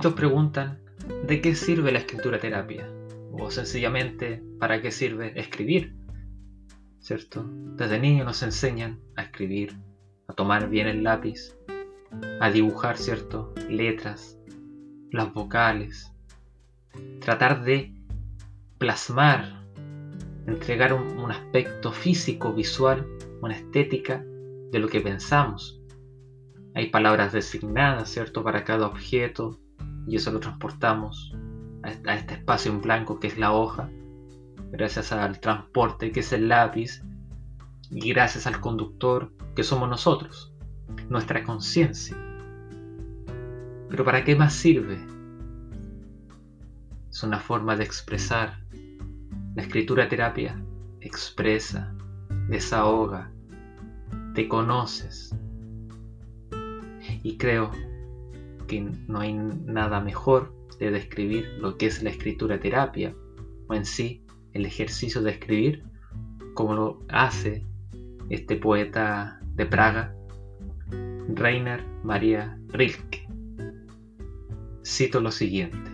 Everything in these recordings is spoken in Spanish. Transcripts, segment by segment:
Muchos preguntan, ¿de qué sirve la escritura terapia? O sencillamente, ¿para qué sirve escribir? ¿Cierto? Desde niños nos enseñan a escribir, a tomar bien el lápiz, a dibujar, ¿cierto? Letras, las vocales, tratar de plasmar, entregar un, un aspecto físico, visual, una estética de lo que pensamos. Hay palabras designadas, ¿cierto? Para cada objeto, y eso lo transportamos a este espacio en blanco que es la hoja, gracias al transporte que es el lápiz y gracias al conductor que somos nosotros, nuestra conciencia. Pero ¿para qué más sirve? Es una forma de expresar. La escritura terapia expresa, desahoga, te conoces. Y creo que no hay nada mejor de describir lo que es la escritura terapia o en sí el ejercicio de escribir como lo hace este poeta de Praga, Rainer Maria Rilke. Cito lo siguiente.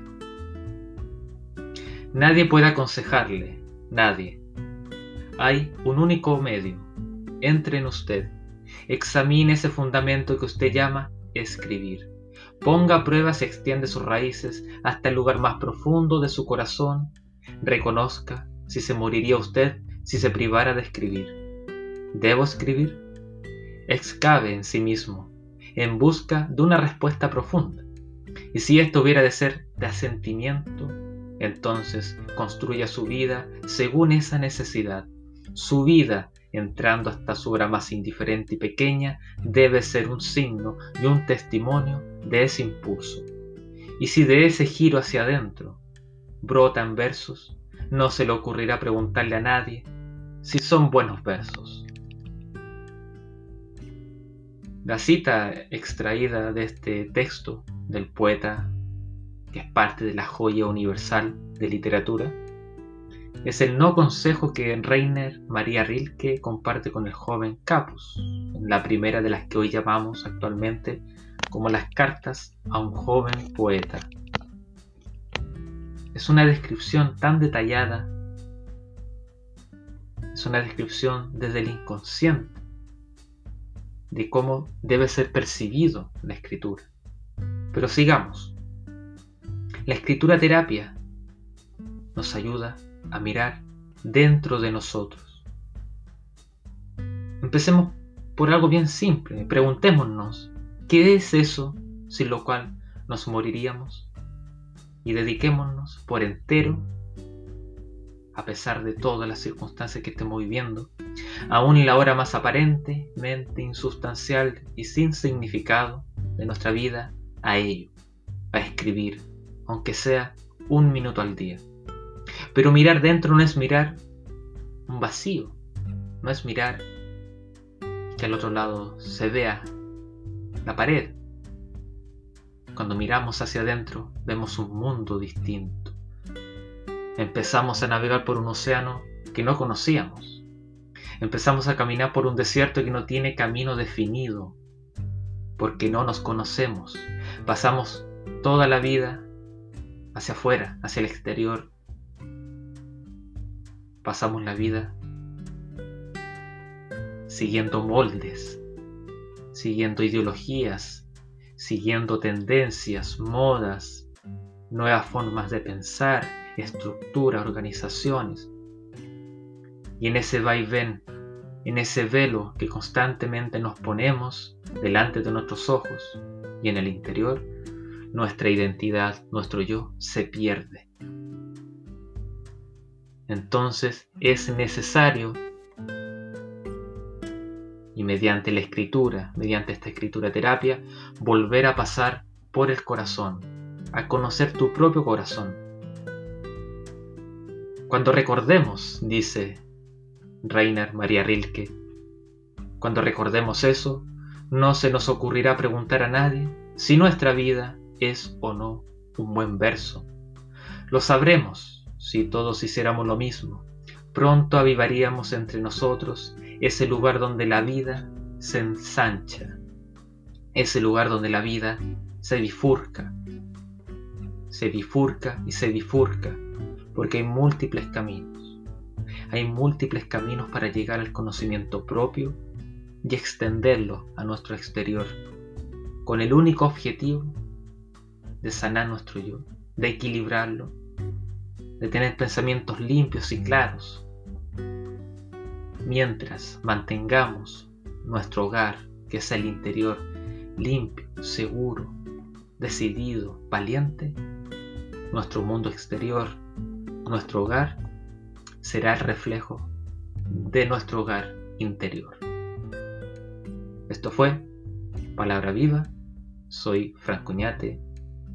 Nadie puede aconsejarle, nadie. Hay un único medio. Entre en usted. Examine ese fundamento que usted llama escribir. Ponga a prueba si extiende sus raíces hasta el lugar más profundo de su corazón. Reconozca si se moriría usted si se privara de escribir. ¿Debo escribir? Excave en sí mismo, en busca de una respuesta profunda. Y si esto hubiera de ser de asentimiento, entonces construya su vida según esa necesidad. Su vida entrando hasta su obra más indiferente y pequeña, debe ser un signo y un testimonio de ese impulso. Y si de ese giro hacia adentro brotan versos, no se le ocurrirá preguntarle a nadie si son buenos versos. La cita extraída de este texto del poeta, que es parte de la joya universal de literatura, es el no consejo que Reiner María Rilke comparte con el joven Capus, la primera de las que hoy llamamos actualmente como las cartas a un joven poeta. Es una descripción tan detallada, es una descripción desde el inconsciente de cómo debe ser percibido la escritura. Pero sigamos. La escritura terapia nos ayuda a mirar dentro de nosotros. Empecemos por algo bien simple. Preguntémonos, ¿qué es eso sin lo cual nos moriríamos? Y dediquémonos por entero, a pesar de todas las circunstancias que estemos viviendo, aún y la hora más aparentemente insustancial y sin significado de nuestra vida, a ello, a escribir, aunque sea un minuto al día. Pero mirar dentro no es mirar un vacío, no es mirar que al otro lado se vea la pared. Cuando miramos hacia adentro vemos un mundo distinto. Empezamos a navegar por un océano que no conocíamos. Empezamos a caminar por un desierto que no tiene camino definido, porque no nos conocemos. Pasamos toda la vida hacia afuera, hacia el exterior, pasamos la vida siguiendo moldes, siguiendo ideologías, siguiendo tendencias, modas, nuevas formas de pensar, estructura, organizaciones. Y en ese vaivén, en ese velo que constantemente nos ponemos delante de nuestros ojos y en el interior, nuestra identidad, nuestro yo, se pierde entonces es necesario, y mediante la escritura, mediante esta escritura terapia, volver a pasar por el corazón, a conocer tu propio corazón. Cuando recordemos, dice Rainer María Rilke, cuando recordemos eso, no se nos ocurrirá preguntar a nadie si nuestra vida es o no un buen verso. Lo sabremos si todos hiciéramos lo mismo, pronto avivaríamos entre nosotros ese lugar donde la vida se ensancha, ese lugar donde la vida se bifurca, se bifurca y se bifurca porque hay múltiples caminos. Hay múltiples caminos para llegar al conocimiento propio y extenderlo a nuestro exterior, con el único objetivo de sanar nuestro yo, de equilibrarlo, de tener pensamientos limpios y claros, mientras mantengamos nuestro hogar, que es el interior, limpio, seguro, decidido, valiente, nuestro mundo exterior, nuestro hogar, será el reflejo de nuestro hogar interior. Esto fue Palabra Viva. Soy Franco Ñate,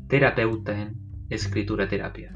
terapeuta en escritura terapia.